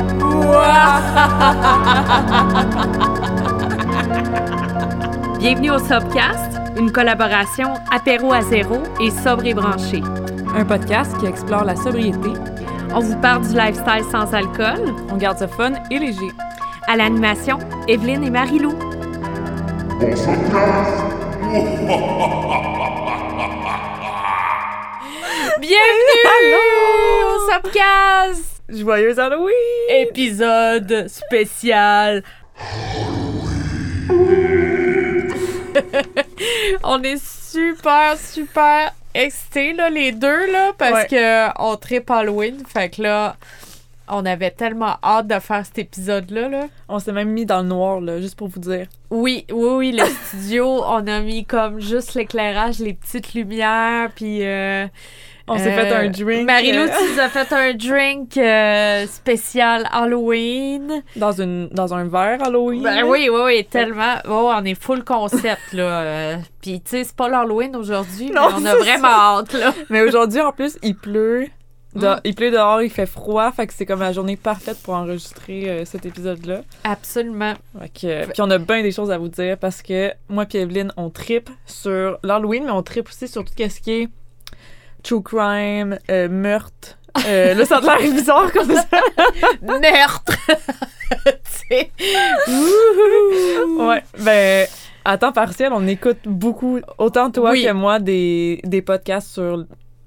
Bienvenue au Sobcast, une collaboration apéro à zéro et sobre et branché. Un podcast qui explore la sobriété. On vous parle du lifestyle sans alcool. On garde ça fun et léger. À l'animation, Evelyne et Marie-Lou. Bienvenue au Sobcast! Joyeux Halloween! Épisode spécial. on est super, super excités, là, les deux, là, parce Ouais. que on tripe Halloween. Fait que là, on avait tellement hâte de faire cet épisode-là, là. On s'est même mis dans le noir, là, juste pour vous dire. Oui, oui, oui, le studio, on a mis comme juste l'éclairage, les petites lumières, puis... euh, On s'est euh, fait un drink. Marie-Lou, euh, tu nous as fait un drink euh, spécial Halloween. dans, une, dans un verre Halloween. Ben oui, oui, oui, tellement. Oh, on est full concept, là. euh, Puis, tu sais, c'est pas l'Halloween aujourd'hui, mais on a vraiment hâte, là. Mais aujourd'hui, en plus, il pleut. De- Mm. Il pleut dehors, il fait froid, fait que c'est comme la journée parfaite pour enregistrer euh, cet épisode-là. Absolument. Que, puis on a bien des choses à vous dire parce que moi et Evelyne, on tripe sur l'Halloween, mais on tripe aussi sur tout ce qui est true crime, euh, meurtre. Euh, là, ça a l'air bizarre comme ça. Meurtre! Ouais, ben, à temps partiel, on écoute beaucoup, autant toi Oui. que moi, des, des podcasts sur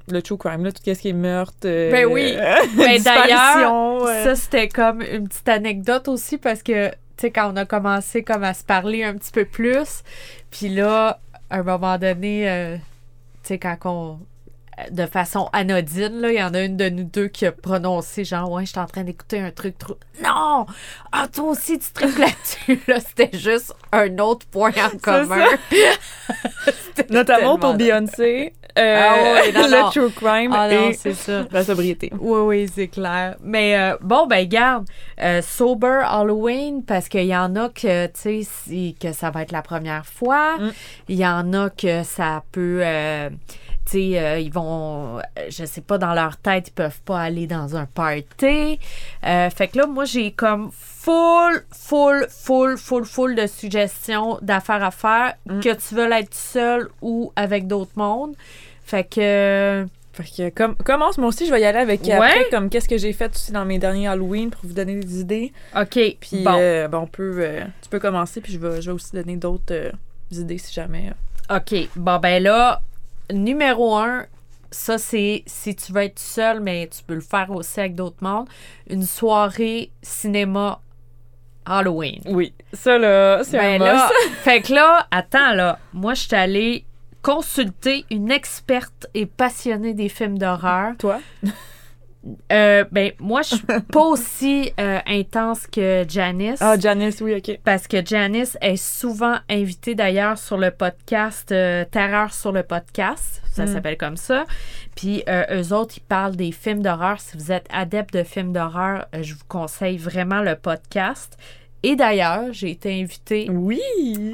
le true crime, là, tout ce qui est meurtre. euh, Ben oui. Ben, d'ailleurs. Ça, c'était comme une petite anecdote aussi parce que, tu sais, quand on a commencé comme à se parler un petit peu plus, puis là, à un moment donné, euh, tu sais, quand on de façon anodine, là, il y en a une de nous deux qui a prononcé genre ouais, je suis en train d'écouter un truc trop Non! Ah toi aussi tu tripes là-dessus là, c'était juste un autre point en commun. Notamment pour Beyoncé, euh, Ah ouais, non, non. le true crime Ah non, et ça. la sobriété. Oui, oui, c'est clair. Mais euh, bon, ben garde, euh, Sober Halloween, parce qu'il y en a que, tu sais, que ça va être la première fois. Mm. Il y en a que ça peut... tu sais, euh, ils vont, euh, je sais pas, dans leur tête, ils peuvent pas aller dans un party. Euh, fait que là, moi, j'ai comme full, full, full, full, full de suggestions d'affaires à faire, Mm. que tu veux être seul ou avec d'autres mondes. Fait que... Fait que comme, commence, moi aussi, je vais y aller avec Ouais. après, comme qu'est-ce que j'ai fait aussi dans mes derniers Halloween pour vous donner des idées. OK, Puis, bon. euh, ben, on peut, euh, tu peux commencer, puis je vais, je vais aussi donner d'autres euh, idées si jamais. OK. Bon, ben là, numéro un, ça, c'est si tu veux être seul, mais tu peux le faire aussi avec d'autres mondes, une soirée cinéma Halloween. Oui, ça là, c'est Ben un là, fait que là, attends, là, moi, je suis allée consulter une experte et passionnée des films d'horreur. Toi? Euh, ben, moi, je suis pas aussi euh, intense que Janice. Ah, Janice, oui, ok. Parce que Janice est souvent invitée d'ailleurs sur le podcast euh, Terreur sur le podcast. Ça Mm. s'appelle comme ça. Puis euh, eux autres, ils parlent des films d'horreur. Si vous êtes adepte de films d'horreur, euh, je vous conseille vraiment le podcast. Et d'ailleurs, j'ai été invitée Oui!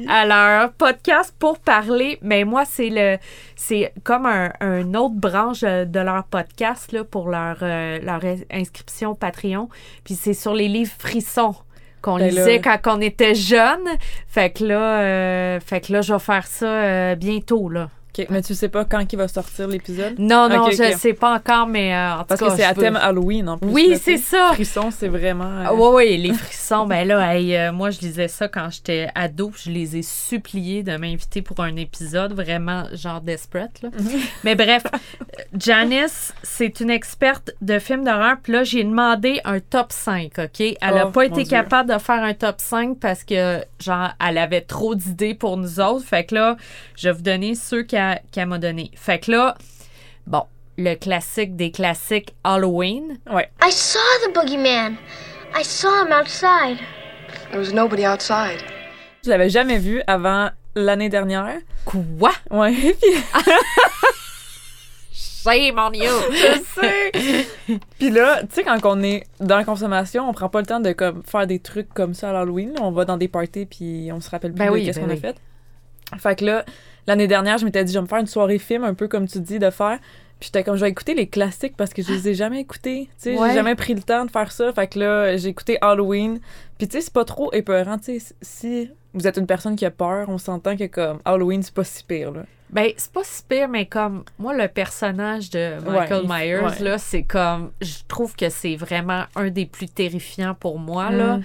à leur podcast pour parler, mais moi, c'est le c'est comme un, un autre branche euh, de leur podcast là, pour leur, euh, leur in- inscription Patreon. Puis c'est sur les livres frissons qu'on Ben là- lisait quand on était jeune. Fait que là, euh, fait que là, je vais faire ça euh, bientôt là. Mais tu sais pas quand il va sortir l'épisode? Non, non, Ok, je ok. sais pas encore, mais euh, en tout Parce cas, que c'est je à veux- thème Halloween en plus. Oui, c'est ça. Frisson, c'est vraiment. euh, Ah, ouais, les frissons, ben là, hey, euh, moi, je lisais ça quand j'étais ado. Je les ai suppliés de m'inviter pour un épisode, vraiment genre desperate. Là. Mais bref, Janice, c'est une experte de films d'horreur. Puis là, j'ai demandé un top 5, OK? Elle n'a Oh, pas été Dieu. capable de faire un top 5 parce que, genre, elle avait trop d'idées pour nous autres. Fait que là, je vais vous donner ceux qu'elle m'a donné. Fait que là, bon, le classique des classiques Halloween. Ouais. I saw the boogeyman. I saw him outside. There was nobody outside. Je l'avais jamais vu avant l'année dernière? Quoi? Ouais, puis Shame on you! je sais. Puis là, tu sais, quand on est dans la consommation, on prend pas le temps de comme, faire des trucs comme ça à l'Halloween. On va dans des parties puis on se rappelle plus Ben de oui, qu'est-ce ben qu'on oui. a fait. Fait que là, l'année dernière, je m'étais dit, je vais me faire une soirée film, un peu comme tu dis de faire. Puis j'étais comme, je vais écouter les classiques parce que je les ai jamais écoutés. Tu sais, Ouais. j'ai jamais pris le temps de faire ça. Fait que là, j'ai écouté Halloween. Puis tu sais, c'est pas trop épeurant. Tu sais, si vous êtes une personne qui a peur, on s'entend que comme Halloween, c'est pas si pire, là. Ben, c'est pas si pire, mais comme moi, le personnage de Michael Ouais, Myers, ouais. là, c'est comme. Je trouve que c'est vraiment un des plus terrifiants pour moi, là.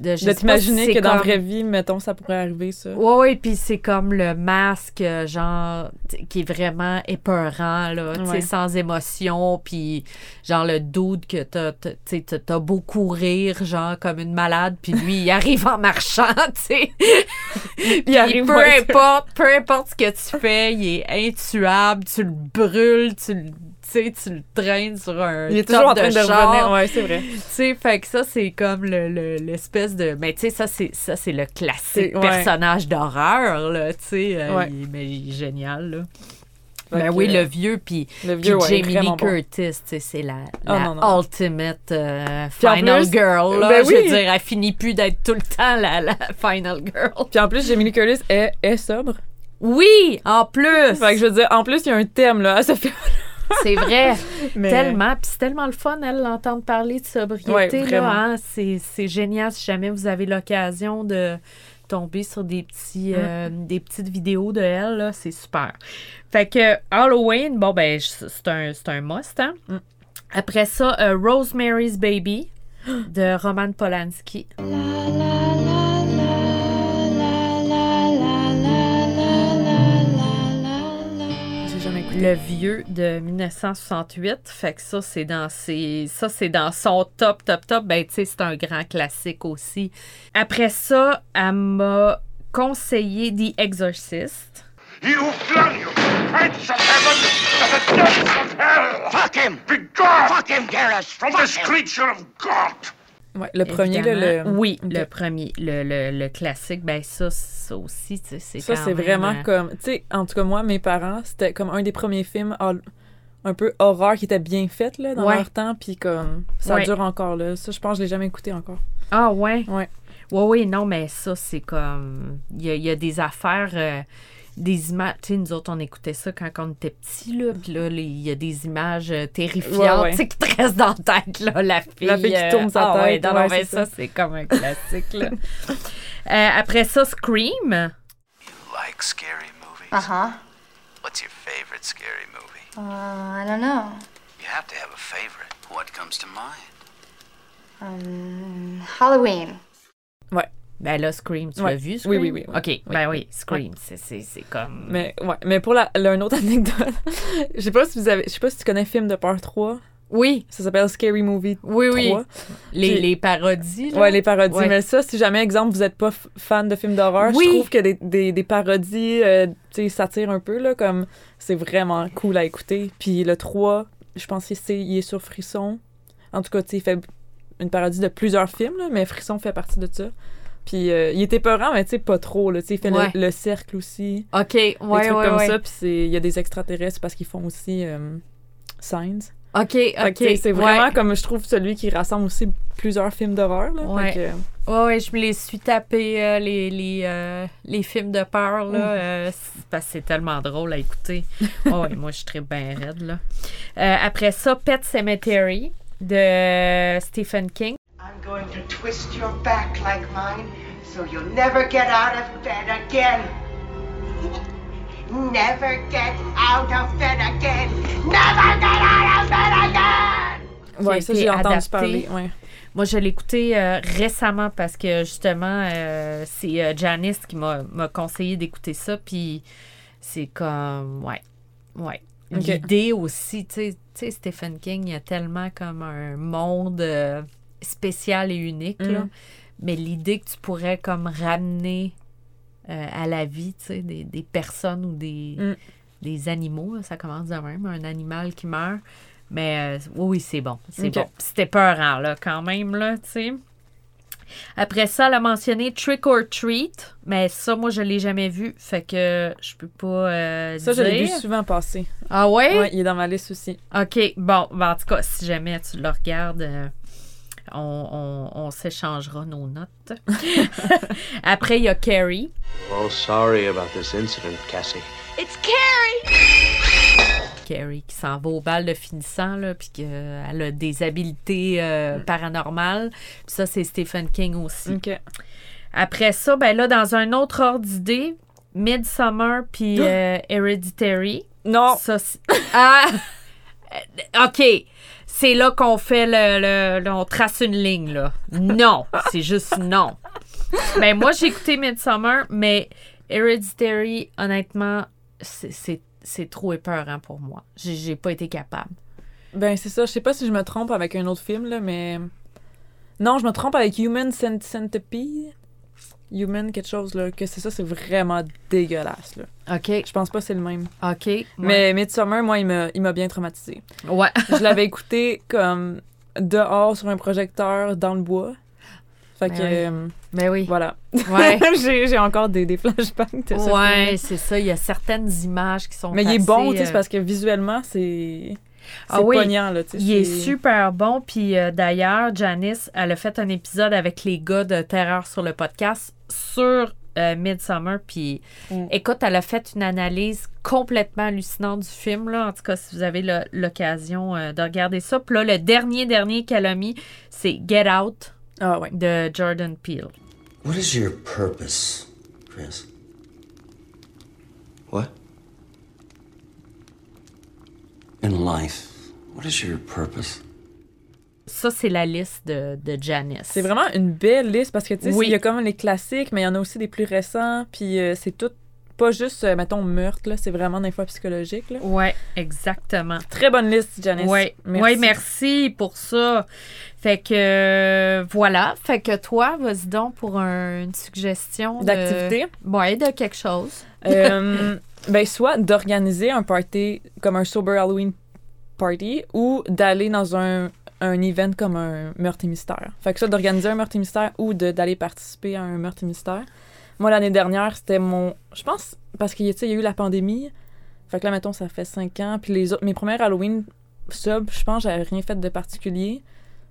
De, je de t'imaginer si que dans la vraie vie, mettons, ça pourrait arriver, ça. Ouais, ouais, puis c'est comme le masque, euh, genre, qui est vraiment épeurant, là, tu sais, sans émotion, puis genre le doute que t'as, tu t'as- beau courir, genre, comme une malade, puis lui, il arrive en marchant, tu sais. Puis arrive, peu importe, peu importe ce que tu fais, il est intuable, tu le brûles, tu le... Tu sais, tu le traînes sur un Il est toujours en train de, char. revenir. Ouais, c'est vrai. Tu sais, fait que ça, c'est comme le- le- l'espèce de. Mais tu sais, ça, c'est ça, c'est le classique ouais. personnage d'horreur, là, tu sais. euh, Ouais. mais il est génial, là. Ben oui, euh, le vieux, puis Le Jamie Lee bon. Curtis, sais, c'est la, Oh, la non, non. ultimate euh, final plus- girl, là. Ben Je veux dire, elle finit plus d'être tout le temps la, la final girl. Puis en plus, Jamie Lee Curtis est, est sobre. Oui, en plus! Fait que je veux dire, en plus, il y a un thème, là, à ce film. C'est vrai. Mais... Tellement. Puis c'est tellement le fun, elle, l'entendre parler de sobriété. Ouais, là, hein. C'est c'est génial si jamais vous avez l'occasion de tomber sur des, petits, euh, des petites vidéos de elle. là, C'est super. Fait que Halloween, bon, ben, c'est un, c'est un must. Hein? Mm. Après ça, euh, Rosemary's Baby de Roman Polanski. Le vieux de 1968. Fait que ça, c'est dans ses... ça, c'est dans son top, top, top. Ben, tu sais, c'est un grand classique aussi. Après ça, elle m'a conseillé The Exorcist. You flung you prince of heaven to the depths of hell! Fuck him! Be gone! Fuck him, Garrus! From this creature of God! Ouais, le premier, là, le... Oui, le premier. Le, le, le classique, ben ça, ça aussi, tu sais, c'est Ça, c'est vraiment euh, comme... Tu sais, en tout cas, moi, mes parents, c'était comme un des premiers films un peu horreur qui était bien fait, là, dans Ouais. leur temps, puis comme... Ça Ouais. dure encore, là. Ça, je pense que je l'ai jamais écouté encore. Ah ouais? Ouais. Ouais, oui, non, mais ça, c'est comme. Il y a, il y a des affaires, euh, des images. Tu sais, nous autres, on écoutait ça quand on était petits, là. Puis là, les- il y a des images euh, terrifiantes, Ouais, ouais. tu sais, qui te restent dans la tête, là, la fille. La fille qui tourne sa ah, Ouais, tête, non, non, ouais, mais c'est ça, ça. c'est comme un classique, là. Euh, après ça, Scream. like scary movies? Uh huh. What's your favorite scary movie? Uh, I don't know. You have to have a favorite. What comes to mind? Um, Halloween. Ben là, Scream, tu Ouais. l'as vu, Oui, Scream? oui, oui, oui. OK, ben oui, Scream, c'est- comme... Mais, ouais. Mais pour la, la- une autre anecdote, je sais pas si vous avez... Je sais pas si tu connais Film de peur 3. Oui, Ça s'appelle Scary Movie 3. oui, oui. Les, les parodies, là? Ouais, les parodies. Ouais. Mais ça, si jamais, exemple, vous êtes pas fan de films d'horreur, Oui. je trouve que des, des, des parodies, euh, tu sais, s'attirent un peu, là, comme c'est vraiment cool à écouter. Puis le 3, je pense que c'est, il est sur Frisson. En tout cas, tu sais, il fait une parodie de plusieurs films, là, mais Frisson fait partie de ça. Puis euh, il était peurant, mais tu sais, pas trop, là. Il fait le- Ouais. le, cercle aussi. OK, ouais, des trucs ouais, comme ouais. ça. Puis il y a des extraterrestres parce qu'ils font aussi euh, Signs. OK, OK. c'est ouais. vraiment comme je trouve celui qui rassemble aussi plusieurs films d'horreur. Ouais. Ouais, ouais, je me les suis tapés, euh, les, les, euh, les films de peur, là, parce que c'est tellement drôle à écouter. Ouais, ouais, moi, je suis bien raide, là. Après ça, Pet Cemetery de Stephen King. Going to twist your back like mine so you'll never get out of bed again. Never get out of bed again. Never get out of bed again. ouais, ça, j'ai entendu adapté. parler. Ouais. Moi, je l'ai écouté euh, récemment parce que justement, euh, c'est euh, Janice qui m'a conseillé d'écouter ça. Puis c'est comme, ouais, ouais. Ok. L'idée aussi, tu sais- tu sais, Stephen King, il y a tellement comme un monde euh, spécial et unique, là. Mm. Mais l'idée que tu pourrais comme ramener euh, à la vie, tu sais, des, des personnes ou des, Mm. des animaux, là, ça commence de même, un animal qui meurt. Mais euh, oui, oui, c'est bon. C'est bon. C'était peurant, là, quand même, là, tu sais. Après ça, elle a mentionné Trick or Treat. Mais ça, moi, je l'ai jamais vu. Fait que je peux pas euh, Ça, je l'ai vu souvent passer. Ah ouais? Ouais, il est dans ma liste aussi. OK. Bon, ben, en tout cas, si jamais tu le regardes, euh, on, on- on s'échangera nos notes. Après, il y a Carrie. All sorry about this incident, Cassie. It's Carrie! Carrie, qui s'en va au bal de finissant, là, puis qu'elle a des habiletés euh, paranormales. Puis ça, c'est Stephen King aussi. OK. Après ça, ben là, dans un autre ordre d'idée, Midsummer puis euh, Hereditary. Non. Ça, ah! Euh, OK. C'est là qu'on fait le, le- le- On trace une ligne, là. Non. C'est juste non. Ben, moi, j'ai écouté Midsummer, mais Hereditary, honnêtement, c'est- c'est c'est trop épeurant pour moi. J'ai pas été capable. Ben, c'est ça. Je sais pas si je me trompe avec un autre film, là, mais. Non, je me trompe avec Human Cent- Centipede. Human, quelque chose, là. Que c'est ça, c'est vraiment dégueulasse, là. OK. Je pense pas que c'est le même. OK. ouais. Mais Midsommar, moi, il m'a bien traumatisé. Ouais. Je l'avais écouté comme dehors sur un projecteur dans le bois. Fait Ben que, oui. euh, Ben oui. voilà. Ouais. j'ai encore des, des flashbacks de Ouais, c'est ça. Il y a certaines images qui sont Mais il est bon, tu sais, euh, parce que visuellement, c'est. C'est Ah oui, poignant, là. Il est super bon. Puis euh, d'ailleurs, Janice, elle a fait un épisode avec les gars de Terreur sur le podcast sur euh, Midsummer. Puis Mm. écoute, elle a fait une analyse complètement hallucinante du film. Là. En tout cas, si vous avez l'occasion euh, de regarder ça. Puis là, le dernier, dernier qu'elle a mis, c'est Get Out Ah, ouais. de Jordan Peele. What is your purpose, Chris? What? In life, what is your purpose? Ça, c'est la liste de, de Janice. C'est vraiment une belle liste parce que, tu sais, Oui. il y a comme les classiques, mais il y en a aussi des plus récents. Puis euh, c'est tout, pas juste, euh, mettons, meurtre, là. C'est vraiment des fois psychologique, là. Ouais, exactement. Très bonne liste, Janice. Oui, merci. Ouais, merci pour ça. Fait que euh, voilà. Fait que toi, vas-y donc pour un- une suggestion de- D'activité. Ouais, de quelque chose. Ben, soit d'organiser un party comme un Sober Halloween party ou d'aller dans un, un event comme un meurtre et mystère. Fait que ça, d'organiser un meurtre et mystère ou d'aller participer à un meurtre et mystère. Moi, l'année dernière, c'était mon. Je pense, parce qu'il y a tu sais, il y a eu la pandémie. Fait que là, mettons, ça fait cinq ans. Puis les autres, mes premières Halloween sub, je pense, j'avais rien fait de particulier.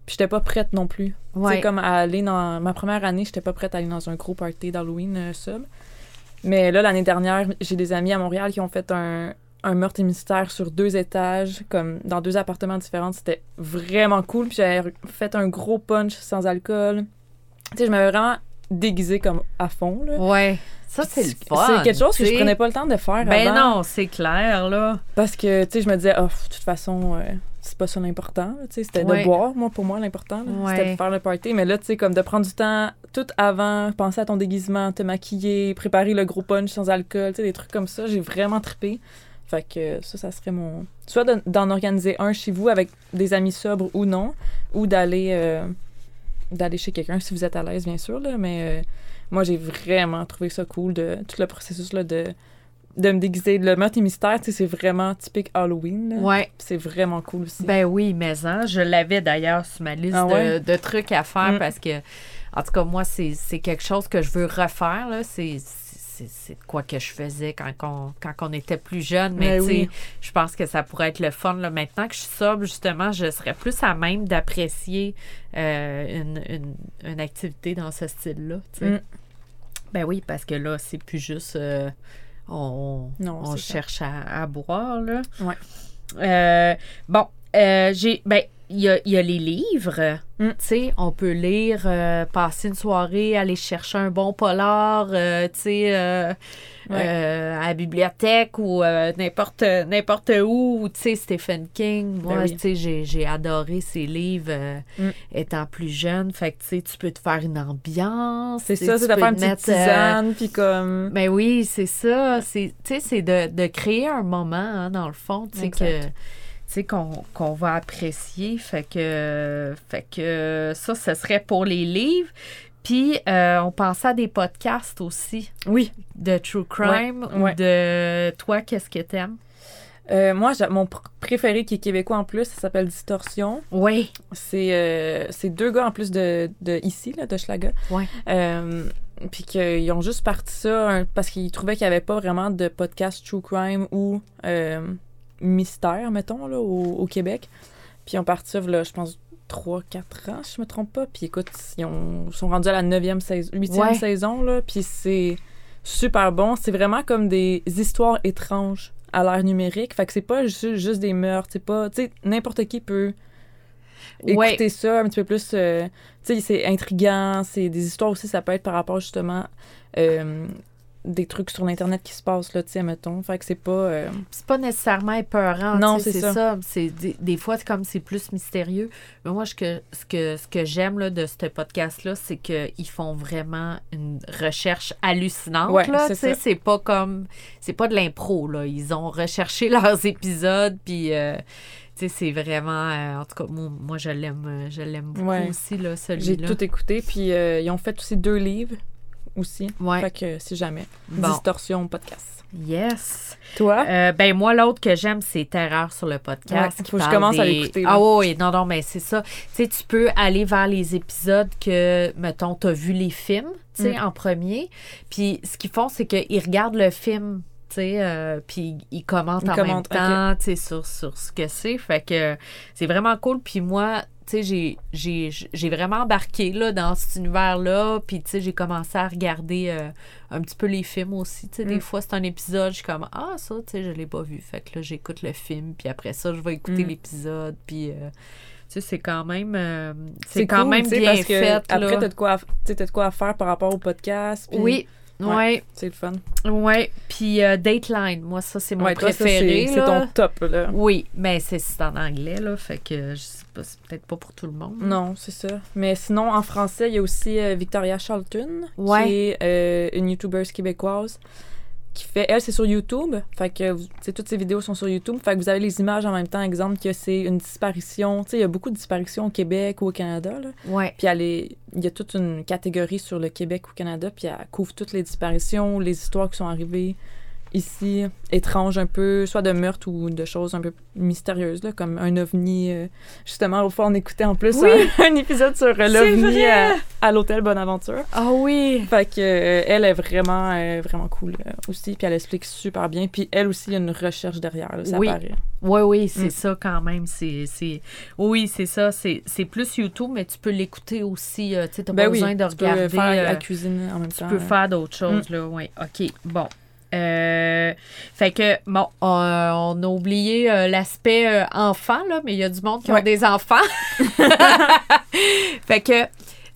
Puis j'étais pas prête non plus. Ouais. sais, comme à aller dans. Ma première année, j'étais pas prête à aller dans un gros party d'Halloween euh, sub. Mais là, l'année dernière, j'ai des amis à Montréal qui ont fait un, un meurtre et mystère sur deux étages, comme dans deux appartements différents. C'était vraiment cool. Puis j'avais fait un gros punch sans alcool. Tu sais, je m'avais vraiment déguisée comme à fond. Là. Ouais. Ça, c'est le fun. C'est quelque chose que je prenais pas le temps de faire Ben avant. non, c'est clair, là. Parce que, tu sais, je me disais, oh, de toute façon, euh, c'est pas ça l'important. là, Tu sais, c'était Ouais. de boire, moi, pour moi, l'important. Ouais. C'était de faire le party. Mais là, tu sais, comme de prendre du temps tout avant, penser à ton déguisement, te maquiller, préparer le gros punch sans alcool, tu sais, des trucs comme ça. J'ai vraiment trippé. Fait que ça, ça serait mon. Soit de- d'en organiser un chez vous avec des amis sobres ou non, ou d'aller euh, d'aller chez quelqu'un si vous êtes à l'aise, bien sûr. Là, mais euh, moi, j'ai vraiment trouvé ça cool, de tout le processus là, de, de me déguiser. Le meurtre et mystère, c'est vraiment typique Halloween. là. Ouais. C'est vraiment cool aussi. Ben oui, mais hein, je l'avais d'ailleurs sur ma liste Ah ouais? de, de trucs à faire Mm. parce que, en tout cas, moi, c'est quelque chose que je veux refaire. C'est c'est- quoi que je faisais quand on, quand on était plus jeune. Mais Ben tu sais, oui. je pense que ça pourrait être le fun. Là. Maintenant que je suis sobre, justement, je serais plus à même d'apprécier euh, une, une, une activité dans ce style-là. Mm. Ben oui, parce que là, c'est plus juste. euh, on Non, on cherche à, à boire, là. Ouais. Euh, bon, j'ai. Ben, il y a, il y a les livres. Mm. Tu sais, on peut lire, euh, passer une soirée, aller chercher un bon polar, euh, tu sais, euh, Ouais. à la bibliothèque ou n'importe n'importe où. Tu sais, Stephen King. Moi, Ben oui. tu sais, j'ai- j'ai adoré ses livres Mm. étant plus jeune. Fait que, tu sais, tu peux te faire une ambiance. C'est ça, c'est de faire une te petite tisane, puis comme... ben oui, c'est ça. C'est, tu sais, c'est de, de créer un moment, hein, dans le fond, tu sais, que, sais, qu'on, qu'on va apprécier. Fait que, fait que ça, ce serait pour les livres. Puis, euh, on pensait à des podcasts aussi Oui. de true crime Ouais, ou ouais. de toi, qu'est-ce que t'aimes? Euh, moi, j'ai- mon pr- préféré qui est québécois en plus, ça s'appelle Distorsion. Oui. C'est euh, c'est deux gars en plus de, de ici, là, de Schlaga. Ouais. Euh, puis qu'ils ont juste parti ça parce qu'ils trouvaient qu'il n'y avait pas vraiment de podcast true crime ou mystère, mettons, là, au, au Québec. Puis ils ont parti là, je pense, 3-4 ans, si je me trompe pas. Puis écoute, ils ont- sont rendus à la 9e saison, 8e Ouais. saison, là. Puis c'est super bon. C'est vraiment comme des histoires étranges à l'ère numérique. Fait que c'est pas juste, juste des meurtres. C'est pas. Tu sais, n'importe qui peut Ouais. écouter ça un petit peu plus. euh, tu sais, c'est intriguant. C'est des histoires aussi, ça peut être par rapport justement. euh, des trucs sur l'internet qui se passent là tu sais mettons fait que c'est pas euh, c'est pas nécessairement épeurant. Non, c'est ça. ça. C'est des, des fois, c'est comme c'est plus mystérieux. Mais moi, ce que, ce que, ce que j'aime là, de ce podcast-là, c'est qu'ils font vraiment une recherche hallucinante. Ouais, là, c'est tu sais. ça. c'est pas comme. C'est pas de l'impro. là. Ils ont recherché leurs épisodes, puis. euh, c'est vraiment. euh, en tout cas, moi, moi, je l'aime euh, je l'aime beaucoup Ouais. aussi, là, j'ai celui-là. tout écouté puis euh, ils ont fait aussi deux livres aussi Ouais. fait que si jamais Bon. Distorsion podcast Yes. toi? Euh, ben moi l'autre que j'aime c'est Terreur sur le podcast. Ouais, qui faut que je commence à l'écouter. Ah oui, non non mais c'est ça. Tu sais tu peux aller vers les épisodes que mettons tu as vu les films, tu sais Mm. en premier, puis ce qu'ils font c'est qu'ils regardent le film euh, puis ils commentent Ils en commentent, même temps, sais, sur, sur ce que c'est. Fait que c'est vraiment cool. Puis moi, tu sais, j'ai- j'ai j'ai vraiment embarqué, là, dans cet univers-là. Puis, tu sais, j'ai commencé à regarder euh, un petit peu les films aussi. Tu sais, des Mm. fois, c'est un épisode, je suis comme, ah, ça, tu sais, je l'ai pas vu. Fait que là, j'écoute le film. Puis après ça, je vais écouter Mm. l'épisode. Puis, euh, tu sais, c'est quand même... euh, c'est c'est quand cool, même bien parce que fait, après là. t'as de quoi à- t'as de quoi à faire par rapport au podcast puis Oui, Ouais. ouais. c'est le fun Ouais, puis euh, Dateline, moi, ça, c'est mon Ouais, préféré. c'est ton top là Oui, mais c'est en anglais, là, fait que je sais pas, c'est peut-être pas pour tout le monde. non c'est ça mais sinon en français il y a aussi euh, Victoria Charlton Ouais. qui est euh, une youtubeuse québécoise qui fait elle c'est sur YouTube. Fait que toutes ses vidéos sont sur YouTube. Fait que vous avez les images en même temps. Exemple que c'est une disparition. Tu sais il y a beaucoup de disparitions au Québec ou au Canada là. Ouais, Puis elle est- il y a toute une catégorie sur le Québec ou Canada, puis elle couvre toutes les disparitions, les histoires qui sont arrivées ici, étranges un peu, soit de meurtres ou de choses un peu mystérieuses, là, comme un ovni. euh, justement, au fois, on écoutait en plus Oui. un, un épisode sur euh, l'ovni à, à l'hôtel Bonaventure. Ah oui! Fait que euh, elle est vraiment, euh, vraiment cool aussi, puis elle explique super bien. Puis elle aussi, il y a une recherche derrière, là, ça Oui. paraît. Oui, oui, c'est Mm. ça quand même. C'est, c'est... Oui, c'est ça. C'est, c'est plus YouTube, mais tu peux l'écouter aussi. tu sais, t'as Ben pas oui, besoin de tu peux regarder. faire euh, la cuisine en même tu temps. peux euh. faire d'autres choses, là. Oui, OK. Bon. Euh, fait que, bon, on, on a oublié euh, l'aspect euh, enfant, là, mais il y a du monde qui Ouais. ont des enfants. fait que,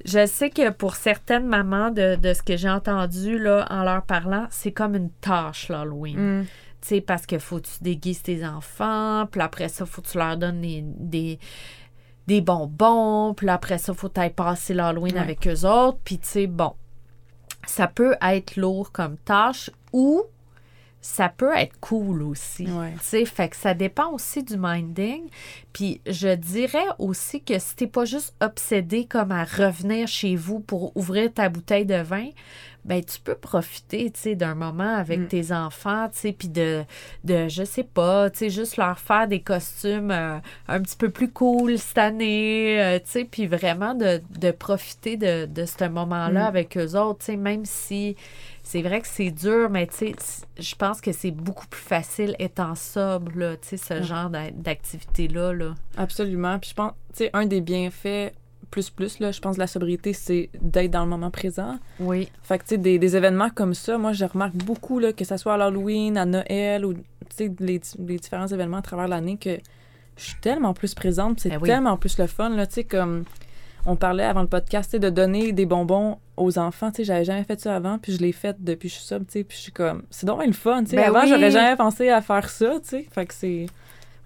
je sais que pour certaines mamans, de, de ce que j'ai entendu, là, en leur parlant, c'est comme une tâche, l'Halloween. Mm. Tu sais, parce que faut que tu déguises tes enfants, puis après ça, faut que tu leur donnes des, des, des bonbons, puis après ça, faut que passer l'Halloween Ouais. avec eux autres, puis tu sais, bon, ça peut être lourd comme tâche ou ça peut être cool aussi. Ouais. Fait que ça dépend aussi du minding. Puis je dirais aussi que si t'es pas juste obsédé comme à revenir chez vous pour ouvrir ta bouteille de vin, ben tu peux profiter, d'un moment avec Mm. tes enfants, puis de, de, je sais pas, juste leur faire des costumes euh, un petit peu plus cool cette année, euh, puis vraiment de, de profiter de, de ce moment-là Mm. avec eux autres, même si c'est vrai que c'est dur, mais tu sais, je pense que c'est beaucoup plus facile étant sobre, là, tu sais, ce genre d'a- d'activité-là, là. Absolument. Puis je pense, tu sais, un des bienfaits plus plus, là, je pense, de la sobriété, c'est d'être dans le moment présent. Oui. Fait que, tu sais, des, des événements comme ça, moi, je remarque beaucoup, là, que ce soit à l'Halloween, à Noël, ou, tu sais, les, les différents événements à travers l'année, que je suis tellement plus présente, c'est Ben oui. tellement plus le fun, là, tu sais, comme on parlait avant le podcast, de donner des bonbons aux enfants, tu sais, j'avais jamais fait ça avant, puis je l'ai fait depuis que je suis tu sais, puis je suis comme, c'est donc le fun, tu sais, Ben avant, oui. j'aurais jamais pensé à faire ça, tu sais, fait que c'est...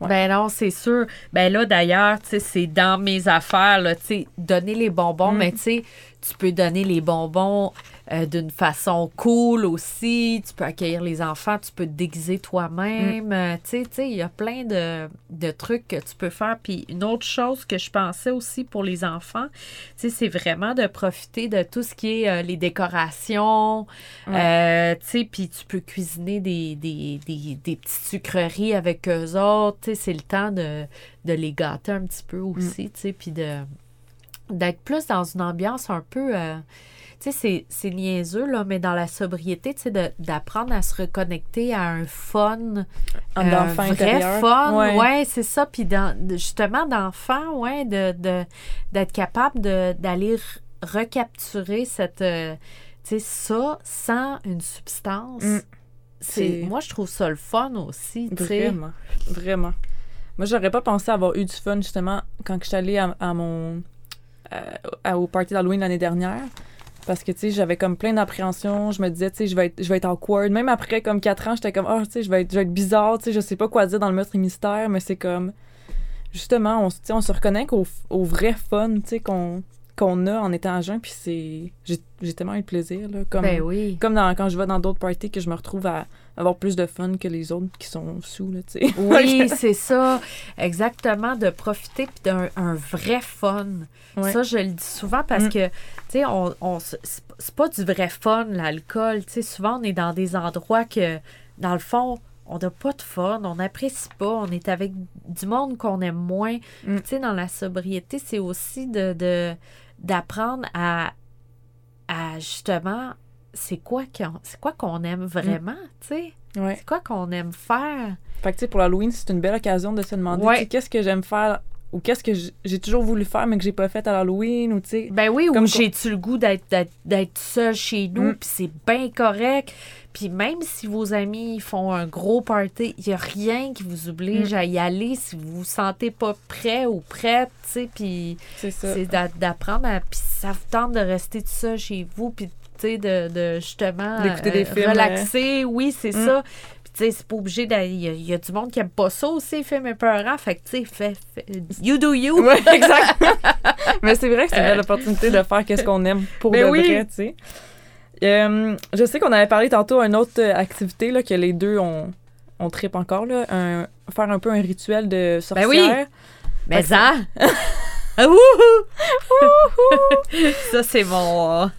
Ouais. Ben non, c'est sûr. Ben là, d'ailleurs, tu sais, c'est dans mes affaires, là, tu sais, donner les bonbons, Mm. mais tu sais, tu peux donner les bonbons euh, d'une façon cool aussi. Tu peux accueillir les enfants, tu peux te déguiser toi-même. Mm. Euh, tu sais, tu sais, il y a plein de, de trucs que tu peux faire. Puis une autre chose que je pensais aussi pour les enfants, tu sais, c'est vraiment de profiter de tout ce qui est euh, les décorations. Euh, tu sais, puis tu peux cuisiner des, des, des, des petites sucreries avec eux autres. Tu sais, c'est le temps de, de les gâter un petit peu aussi, tu sais, puis de d'être plus dans une ambiance un peu... euh, tu sais, c'est- niaiseux, là, mais dans la sobriété, tu sais, d'apprendre à se reconnecter à un fun, Un euh, vrai intérieur. fun, Ouais. ouais, c'est ça. Puis dans- justement, d'enfant, ouais, de, de- d'être capable de- d'aller recapturer cette, euh, tu sais, ça sans une substance. Mm. C'est- moi, je trouve ça le fun aussi, tu sais. Vraiment. Vraiment. Moi, j'aurais pas pensé avoir eu du fun, justement, quand je suis allée à, à mon. À- au party d'Halloween l'année dernière. Parce que, tu sais, j'avais comme plein d'appréhension. Je me disais, tu sais, je vais être, je vais être awkward. Même après, comme 4 ans, j'étais comme, oh, tu sais, je vais être, je vais être bizarre, tu sais, je sais pas quoi dire dans le meurtre et mystère, mais c'est comme. Justement, on, on se reconnaît au, au vrai fun, tu sais, qu'on qu'on a en étant à jeun, puis c'est. J'ai j'ai tellement eu de plaisir, là. Comme, Ben oui. comme dans, quand je vais dans d'autres parties, que je me retrouve à avoir plus de fun que les autres qui sont sous, là, tu sais. Oui, c'est ça. Exactement, de profiter d'un un vrai fun. Ouais. Ça, je le dis souvent parce Mm. que, tu sais, on, on c'est pas du vrai fun, l'alcool. Tu sais, souvent, on est dans des endroits que, dans le fond, on n'a pas de fun, on n'apprécie pas, on est avec du monde qu'on aime moins. Mm. Tu sais, dans la sobriété, c'est aussi de de- d'apprendre à, à justement, c'est quoi qu'on c'est quoi qu'on aime vraiment, tu sais? Ouais. C'est quoi qu'on aime faire? Fait que, tu sais, pour l'Halloween, c'est une belle occasion de se demander, Ouais. qu'est-ce que j'aime faire ou qu'est-ce que j'ai toujours voulu faire mais que j'ai pas fait à l'Halloween ou, tu sais. Ben oui, Comme ou j'ai-tu le goût d'être, d'être, d'être seul chez nous, Mm. puis c'est bien correct. Puis même si vos amis font un gros party, il n'y a rien qui vous oblige Mm. à y aller si vous vous sentez pas prêt ou prête, tu sais. Puis C'est ça. c'est d'a- d'apprendre à. Puis ça vous tente de rester tout ça chez vous, puis tu sais, de, de justement. D'écouter des films, Relaxer, oui, c'est Mm. ça. Puis tu sais, c'est pas obligé d'aller. Il y a- il y, a du monde qui aime pas ça aussi, les films épeurants. Fait que tu sais, fais, fais- You do you. Ouais, exact. mais c'est vrai que c'est une belle opportunité de faire qu'est-ce qu'on aime pour Ben de oui. vrai, tu sais. Euh, je sais qu'on avait parlé tantôt d'une autre euh, activité là, que les deux on, on tripe encore, là, un- faire un peu un rituel de sorcière. Ben oui. Mais Fait que ça. Ah, ça, c'est mon.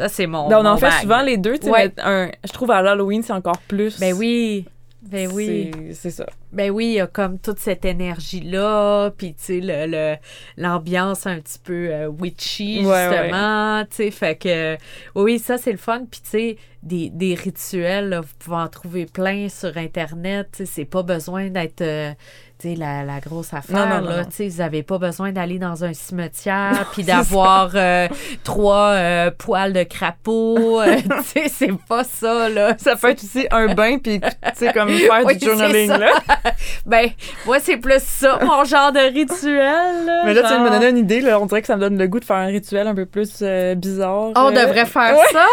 Ça, c'est mon. Ben, on en fait souvent les deux, tu sais, Ouais. mais un- je trouve à l'Halloween, c'est encore plus. Ben oui. Ben oui. C'est- ça. Ben oui, il y a comme toute cette énergie-là, puis tu sais, le, le- l'ambiance un petit peu euh, witchy, Ouais, justement, tu sais, fait que, oui, ça, c'est le fun, puis tu sais, des, des rituels, là, vous pouvez en trouver plein sur Internet, tu sais, c'est pas besoin d'être, euh, la, la grosse affaire, Non, non, non, là, non. tu sais, vous avez pas besoin d'aller dans un cimetière, puis d'avoir euh, trois euh, poils de crapaud, euh, tu sais, c'est pas ça, là. Ça peut être aussi un bain, puis tu sais, comme faire Oui, du journaling, là. Ben, moi, c'est plus ça, mon genre de rituel. Là, Mais là, tu viens de me donner une idée, là. On dirait que ça me donne le goût de faire un rituel un peu plus euh, bizarre. On devrait faire Ouais. ça!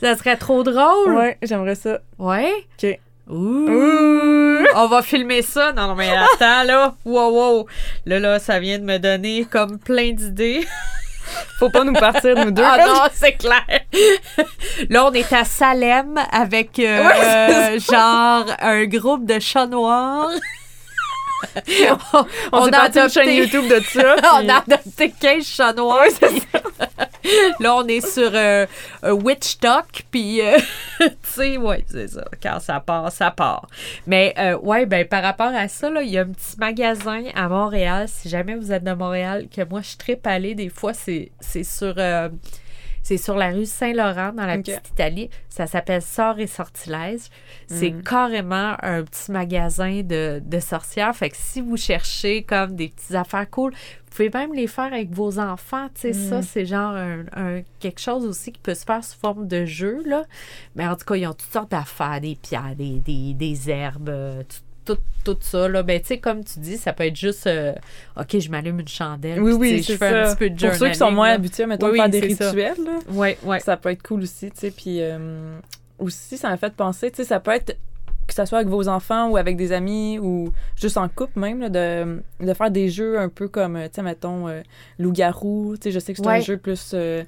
Ça serait trop drôle! Ouais, j'aimerais ça. Ouais? OK. Ouh! Ouh! On va filmer ça. Non, non, mais attends, là. Wow, wow. Là, là, ça vient de me donner comme plein d'idées. Faut pas nous partir, nous deux. Ah non, c'est clair. Là, on est à Salem avec euh, genre un groupe de chats noirs. On a parti une chaîne adopté- YouTube de ça. on a adopté 15 chats noirs. là, on est sur euh, Witch Talk, puis, euh, tu sais, ouais, c'est ça. Quand ça part, ça part. Mais, euh, ouais, ben, par rapport à ça, il y a un petit magasin à Montréal. Si jamais vous êtes de Montréal, que moi, je tripe aller, des fois, c'est c'est sur. C'est sur la rue Saint-Laurent, dans la petite Italie. Ça s'appelle Sort et Sortilège. C'est Mhm. carrément un petit magasin de, de sorcières. Fait que si vous cherchez comme des petites affaires cool, vous pouvez même les faire avec vos enfants. Tu sais, ça, c'est genre un, un- quelque chose aussi qui peut se faire sous forme de jeu, là. Mais en tout cas, ils ont toutes sortes d'affaires, des pierres, des, des, des herbes, euh, tout, tout, tout ça, là. Ben, tu sais, comme tu dis, ça peut être juste, euh, OK, je m'allume une chandelle. Oui, oui, je fais ça. un petit peu de Pour ceux qui sont journaling, moins là. habitués, mettons, Oui, des ça. rituels, là. Ouais, ouais. ça peut être cool aussi, tu sais. Puis euh, aussi, ça m'a fait penser, tu sais, ça peut être que ça soit avec vos enfants ou avec des amis ou juste en couple même, là, de, de faire des jeux un peu comme, tu sais, mettons, euh, loup-garou. Tu sais, je sais que c'est un jeu plus, euh,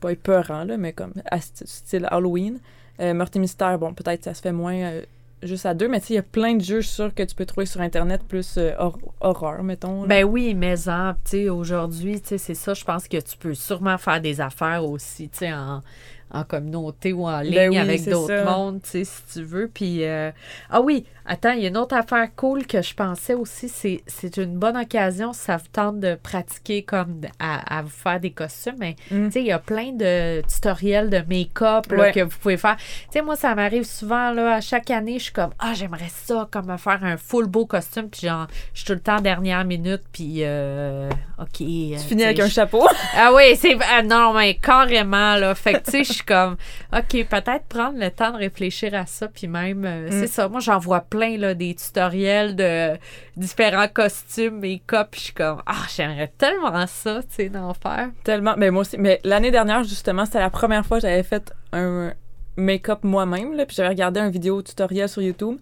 pas épeurant, là, mais comme à st- style Halloween. Euh, Meurtre et mystère, bon, peut-être ça se fait moins euh, juste à deux, mais tu sais, il y a plein de jeux, sûre, que tu peux trouver sur Internet plus euh, hor- horreur, mettons. Ben oui, mais en, tu sais, aujourd'hui, tu sais, c'est ça, je pense que tu peux sûrement faire des affaires aussi, tu sais, en, en communauté ou en ligne Ben oui, avec d'autres mondes, si tu veux. Puis, euh, ah oui, attends, il y a une autre affaire cool que je pensais aussi, c'est, une bonne occasion si ça vous tente de pratiquer comme à, à vous faire des costumes, mais Mm. tu sais, il y a plein de tutoriels de make-up Ouais. que vous pouvez faire. Tu sais, moi, ça m'arrive souvent, là, à chaque année, je suis comme, ah, j'aimerais ça, comme me faire un full beau costume, puis genre, je suis tout le temps dernière minute, puis, euh, OK. tu finis avec un chapeau. Ah oui, c'est. ah non, mais carrément, là. Fait que, tu sais, suis comme, OK, peut-être prendre le temps de réfléchir à ça. Puis même, euh, Mm. c'est ça. Moi, j'en vois plein, là, des tutoriels de différents costumes, make-up. Puis je suis comme, ah, j'aimerais tellement ça, tu sais, d'en faire. Tellement. Mais moi aussi. Mais l'année dernière, justement, c'était la première fois que j'avais fait un make-up moi-même. là, Puis j'avais regardé un vidéo tutoriel sur YouTube.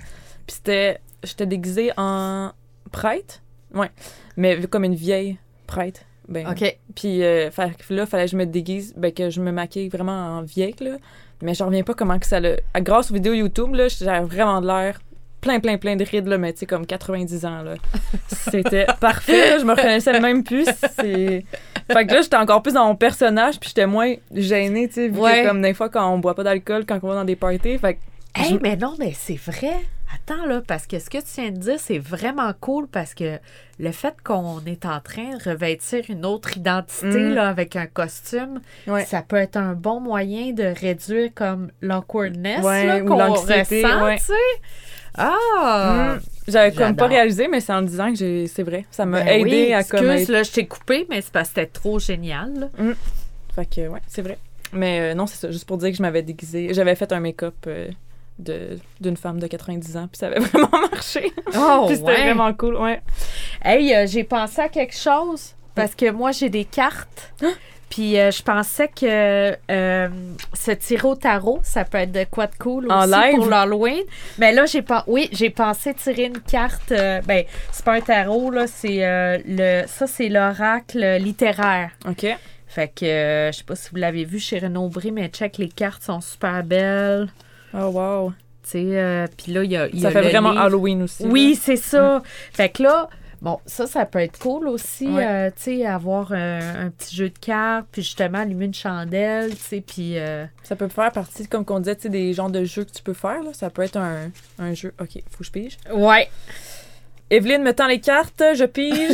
Puis c'était. J'étais déguisée en prêtre. Ouais. Mais comme une vieille prêtre. Ben, OK. Puis euh, là, fallait que je me déguise, ben, que je me maquille vraiment en vieille, là. Mais je reviens pas comment que ça le. Grâce aux vidéos YouTube, là, j'avais vraiment de l'air plein, plein, plein de rides, là, mais tu sais, comme 90 ans, là. C'était parfait, je me reconnaissais même plus. C'est... Fait que là, j'étais encore plus dans mon personnage, puis j'étais moins gênée, tu sais, vu Ouais. que comme des fois, quand on boit pas d'alcool, quand on va dans des parties, fait que Hey, Je- mais non, mais c'est vrai. Attends, là, parce que ce que tu viens de dire, c'est vraiment cool parce que le fait qu'on est en train de revêtir une autre identité, Mm. là, avec un costume, Ouais. ça peut être un bon moyen de réduire comme l'awkwardness Ouais, qu'on l'anxiété, ressent, ouais. tu sais. Ah! Mm. j'avais comme pas réalisé, mais c'est en disant que c'est vrai. Ça m'a Ben aidé oui, à comme excuse, là, je t'ai coupé, mais c'est parce que c'était trop génial. là. Fait que, ouais, c'est vrai. Mais euh, non, c'est ça. Juste pour dire que je m'avais déguisée. J'avais fait un make-up euh, d'une femme de 90 ans, puis ça avait vraiment marché. Oh, puis c'était ouais. vraiment cool, ouais. Hey, euh, j'ai pensé à quelque chose parce que moi, j'ai des cartes. Puis euh, je pensais que euh, se tirer au tarot, ça peut être de quoi de cool En aussi live? pour l'Halloween. Mais là, j'ai pas. Oui, j'ai pensé tirer une carte. euh, ben, c'est pas un tarot, là. C'est le. Ça, c'est l'oracle littéraire. OK. Fait que je sais pas si vous l'avez vu chez Renaud Bré, mais check, les cartes sont super belles. Oh, wow. Tu sais, euh, puis là, il y a. y Ça a fait vraiment livre. Halloween aussi. Oui, là. c'est ça. Fait que là, bon, ça, ça peut être cool aussi, Ouais. euh, tu sais, avoir un, un petit jeu de cartes, puis justement allumer une chandelle, tu sais, puis... euh, Ça peut faire partie, comme qu'on disait, tu sais, des genres de jeux que tu peux faire. Là. Ça peut être un, un jeu. OK, faut que je pige. Ouais. Evelyne me tend les cartes, je pige.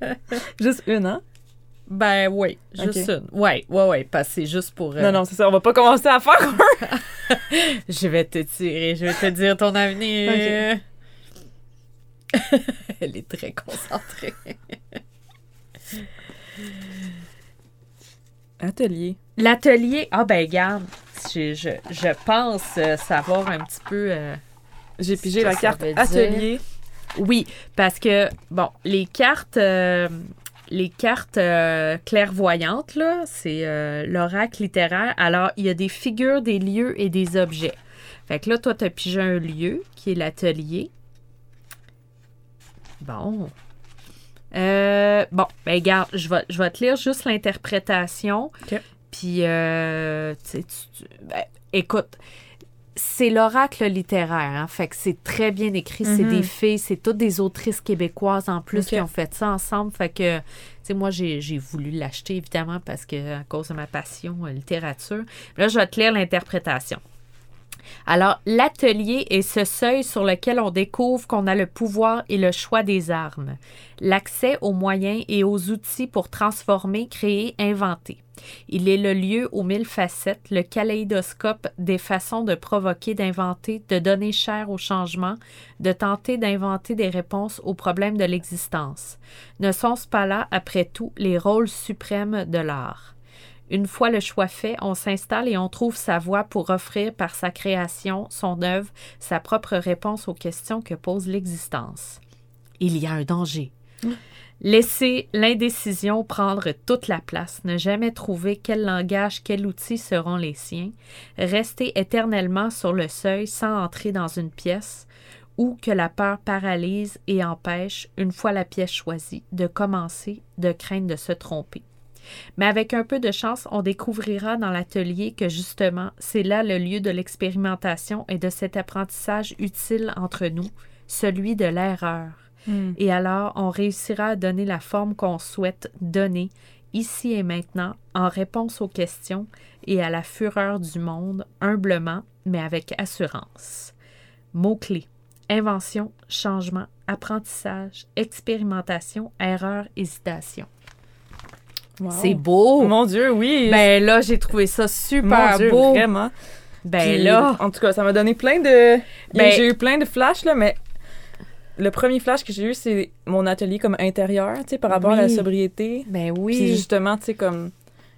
Juste une, hein? Ben oui, juste une. Ouais, ouais, ouais, parce que c'est juste pour... euh, Non, non, c'est ça. On va pas commencer à faire Je vais te tirer, je vais te dire ton avenir. Elle est très concentrée. Atelier. L'atelier, ah ben garde, je, je, je pense euh, savoir un petit peu... euh, J'ai pigé la carte dire. atelier. Oui, parce que, bon, les cartes, euh, les cartes euh, clairvoyantes, là, c'est euh, l'oracle littéraire. Alors, il y a des figures, des lieux et des objets. Fait que là, toi, tu as pigé un lieu, qui est l'atelier. Bon. Euh, bon, ben, regarde, je vais, je vais te lire juste l'interprétation. OK. Puis, euh, tu- ben, écoute, c'est l'oracle littéraire, hein, fait que c'est très bien écrit, c'est Mhm. des filles, c'est toutes des autrices québécoises en plus qui ont fait ça ensemble, fait que, tu sais, moi, j'ai j'ai voulu l'acheter, évidemment, parce que, à cause de ma passion euh, littérature. Là, je vais te lire l'interprétation. Alors, l'atelier est ce seuil sur lequel on découvre qu'on a le pouvoir et le choix des armes, l'accès aux moyens et aux outils pour transformer, créer, inventer. Il est le lieu aux mille facettes, le kaléidoscope des façons de provoquer, d'inventer, de donner chair au changement, de tenter d'inventer des réponses aux problèmes de l'existence. Ne sont-ce pas là, après tout, les rôles suprêmes de l'art? Une fois le choix fait, on s'installe et on trouve sa voie pour offrir par sa création, son œuvre, sa propre réponse aux questions que pose l'existence. Il y a un danger. Laisser l'indécision prendre toute la place, ne jamais trouver quel langage, quel outil seront les siens, rester éternellement sur le seuil sans entrer dans une pièce, ou que la peur paralyse et empêche, une fois la pièce choisie, de commencer, de craindre de se tromper. Mais avec un peu de chance, on découvrira dans l'atelier que justement, c'est là le lieu de l'expérimentation et de cet apprentissage utile entre nous, celui de l'erreur. Hmm. Et alors, on réussira à donner la forme qu'on souhaite donner, ici et maintenant, en réponse aux questions et à la fureur du monde, humblement, mais avec assurance. Mots-clés. Invention, changement, apprentissage, expérimentation, erreur, hésitation. Wow. C'est beau! Mon Dieu, oui. Ben là, j'ai trouvé ça Mon super Dieu, beau. vraiment. Ben Puis, là, En tout cas, ça m'a donné plein de. Ben- J'ai eu plein de flashs, là, mais le premier flash que j'ai eu, c'est mon atelier comme intérieur, tu sais, par rapport à la sobriété. ben Puis oui. justement, tu sais, comme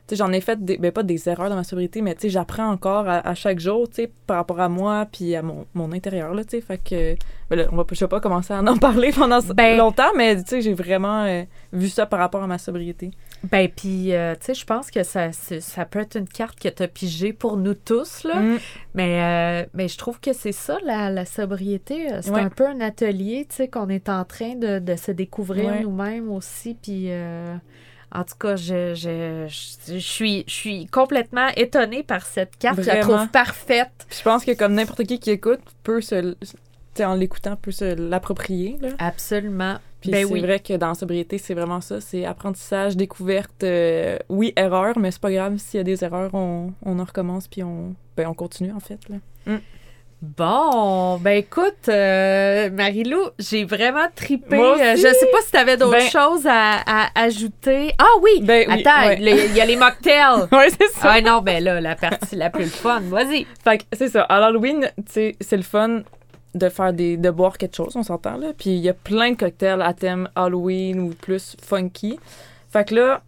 sais, j'en ai fait, des, ben, pas des erreurs dans ma sobriété, mais tu sais, j'apprends encore à, à chaque jour, tu sais, par rapport à moi, puis à mon, mon intérieur, là, tu sais. Fait que, ben là, on va, je vais pas commencer à en parler pendant Ben- longtemps, mais tu sais, j'ai vraiment euh, vu ça par rapport à ma sobriété. Ben, puis, euh, tu sais, je pense que ça, ça peut être une carte que tu as pigée pour nous tous, là. Mm. Mais, euh, mais je trouve que c'est ça, la, la sobriété. euh, C'est Ouais. un peu un atelier, tu sais, qu'on est en train de, de se découvrir Ouais. nous-mêmes aussi. Puis, euh, en tout cas, je, je, je, je suis, je suis complètement étonnée par cette carte. Je la trouve parfaite. Je pense que comme n'importe qui qui écoute peut se, en l'écoutant, peut se l'approprier, là. Absolument. Puis Ben c'est oui. vrai que dans la sobriété, c'est vraiment ça. C'est apprentissage, découverte. euh, oui, erreur, mais c'est pas grave. S'il y a des erreurs, on, on en recommence puis on, ben, on continue, en fait. Là. Bon, ben écoute, euh, Marilou, j'ai vraiment tripé. Euh, Je sais pas si tu avais d'autres Ben- choses à, à ajouter. Ah oui! Ben oui, Attends, ouais. il y a les mocktails. Ouais, c'est ça. ah non, ben là, la partie la plus fun. Vas-y. Fait que c'est ça. À l'Halloween, tu sais, c'est le fun de faire des de boire quelque chose, on s'entend là. Puis il y a plein de cocktails à thème Halloween ou plus funky. Fait que là,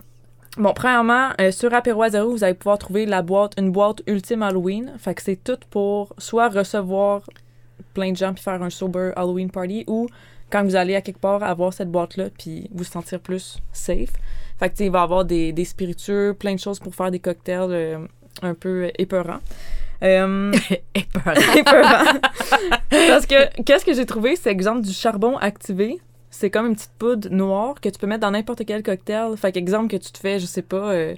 bon, premièrement, euh, sur Apéro à zéro, vous allez pouvoir trouver la boîte, une boîte ultime Halloween. Fait que c'est tout pour soit recevoir plein de gens puis faire un sober Halloween party ou quand vous allez à quelque part avoir cette boîte là puis vous sentir plus safe. Fait que il va y avoir des, des spiritueux, plein de choses pour faire des cocktails euh, un peu épeurants. Euh. Parce que qu'est-ce que j'ai trouvé, c'est exemple du charbon activé. C'est comme une petite poudre noire que tu peux mettre dans n'importe quel cocktail. Fait qu'exemple que tu te fais, je sais pas, euh,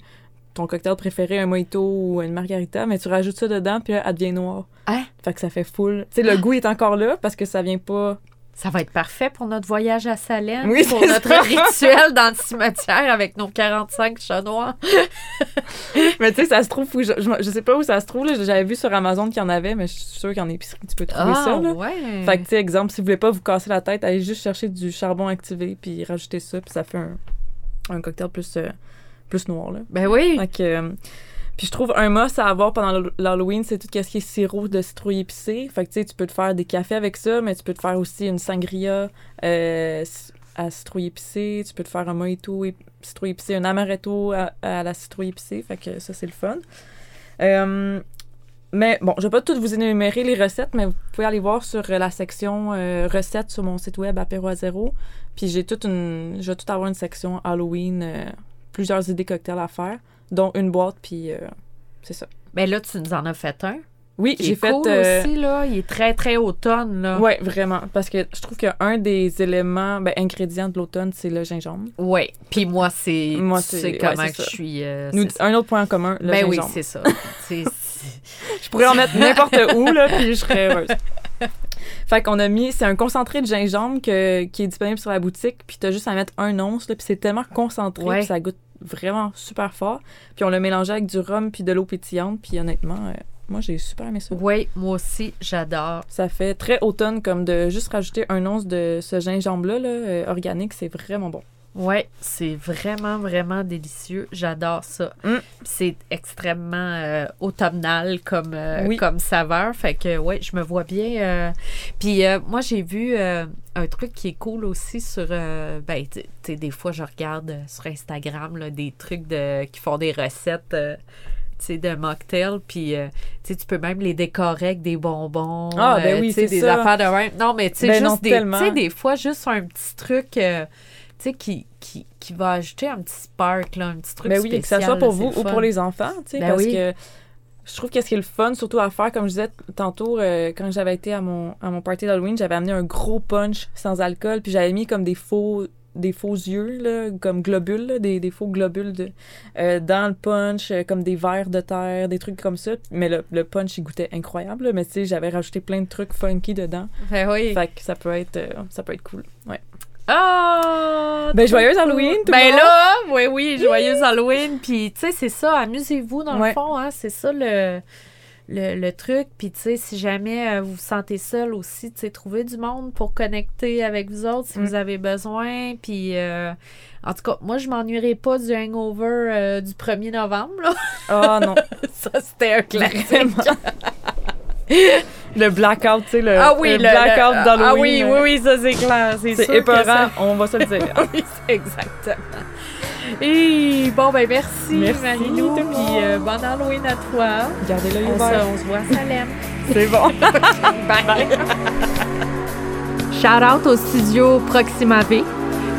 ton cocktail préféré, un mojito ou une margarita, mais tu rajoutes ça dedans, puis là, elle devient noire. Hein? Fait que ça fait full. Tu sais, le goût est encore là parce que ça vient pas. Ça va être parfait pour notre voyage à Salem, Oui, pour notre ça. rituel dans le cimetière avec nos 45 chats noirs. Mais tu sais, ça se trouve, où je, je, je sais pas où ça se trouve. J'avais vu sur Amazon qu'il y en avait, mais je suis sûre qu'en épicerie, tu peux trouver Ah, ça. Là. ouais. Fait que, tu sais, exemple, si vous voulez pas vous casser la tête, allez juste chercher du charbon activé, puis rajouter ça, puis ça fait un, un cocktail plus, euh, plus noir, là. Ben oui. Fait que, euh, puis je trouve un must à avoir pendant l'Hall- l'Halloween, c'est tout ce qui est sirop de citrouille épicé. Fait que, tu sais, tu peux te faire des cafés avec ça, mais tu peux te faire aussi une sangria euh, à citrouille épicée. Tu peux te faire un mojito ép- citrouille épicée, un amaretto à, la citrouille épicée. Fait que ça, c'est le fun. Euh, mais bon, je vais pas toutes vous énumérer les recettes, mais vous pouvez aller voir sur euh, la section recettes sur mon site web apéro à zéro. Puis j'ai toute une, je vais tout avoir une section Halloween, plusieurs idées cocktails à faire, dont une boîte, puis euh, c'est ça. Ben là, tu nous en as fait un. Oui, j'ai fait. cool euh, aussi, là. Il est très, très automne, là. Ouais, vraiment, parce que je trouve qu'un des éléments, ben, ingrédients de l'automne, c'est le gingembre. Ouais. Puis moi, c'est. Moi, tu c'est- sais comment que je suis. euh, Nous, un autre point en commun, le ben oui, c'est ça. Je pourrais en mettre n'importe où, là, puis je serais heureuse. Fait qu'on a mis, c'est un concentré de gingembre que- qui est disponible sur la boutique, puis t'as juste à mettre un once, là, puis c'est tellement concentré, Ouais. puis ça goûte vraiment super fort. Puis on l'a mélangé avec du rhum puis de l'eau pétillante, puis honnêtement, euh, moi j'ai super aimé ça. Oui, moi aussi, j'adore. Ça fait très automne comme de juste rajouter un once de ce gingembre-là, là, euh, organique, c'est vraiment bon. Ouais, c'est vraiment, vraiment délicieux. J'adore ça. Mm. C'est extrêmement euh, automnal comme, euh, Oui. comme saveur. Fait que, ouais, je me vois bien. euh. Puis, moi, j'ai vu un truc qui est cool aussi sur. ben, tu sais, des fois, je regarde sur Instagram là, des trucs de, qui font des recettes. de mocktail, puis euh, tu peux même les décorer avec des bonbons. Ah, ben oui, des ça. affaires de même. Non, mais tu sais, Ben juste des, des fois, juste un petit truc, euh, sais, qui, qui, qui va ajouter un petit spark, là, un petit truc Ben oui, que ça spécial, soit pour là, vous ou pour les enfants, tu sais, Ben parce oui. que je trouve que ce qui est le fun, surtout à faire, comme je disais tantôt, euh, quand j'avais été à mon, à mon party d'Halloween, j'avais amené un gros punch sans alcool, puis j'avais mis comme des faux des faux yeux, là, comme globules, là, des, des faux globules de, euh, dans le punch, euh, comme des vers de terre, des trucs comme ça. Mais le, le punch, il goûtait incroyable, là, mais tu sais, j'avais rajouté plein de trucs funky dedans. Ben oui. Fait que ça peut être, euh, ça peut être cool. Ouais. Ah! Ben, trop joyeuse. Halloween, tout le Ben monde! là, oui, oui, joyeuse Halloween. Puis, tu sais, c'est ça, amusez-vous dans Ouais. le fond, hein, c'est ça le, le, le truc. Puis, tu sais, si jamais euh, vous vous sentez seul aussi, tu sais, trouvez du monde pour connecter avec vous autres si Mm. vous avez besoin. Puis, euh, en tout cas, moi, je m'ennuierai pas du hangover euh, du 1er novembre, là. Ah non, ça, c'était un classique. Le blackout, tu sais, le, Ah oui, le le, blackout le- d'Halloween. Ah oui, oui, oui, ça c'est clair. C'est C'est épeurant, ça- on va se le dire. oui, c'est exactement. Et bon, ben merci, le Puis euh, bon Halloween à toi. Gardez l'œil On se, ouvert. on se voit à Salem. C'est bon. Bye. Shout out au studio Proxima V.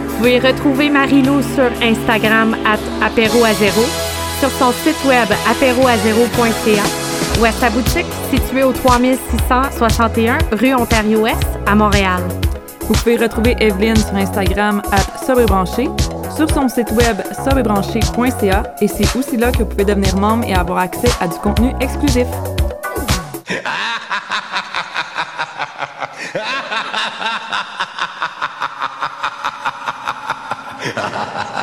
Vous pouvez retrouver Marilou sur Instagram at apéro à zéro, sur son site web apéroazéro.ca ou à sa boutique située au 3661 rue Ontario-Ouest à Montréal. Vous pouvez retrouver Evelyne sur Instagram à sobrebranché, sur son site web sobrebranché.ca et c'est aussi là que vous pouvez devenir membre et avoir accès à du contenu exclusif. Ha ha ha ha!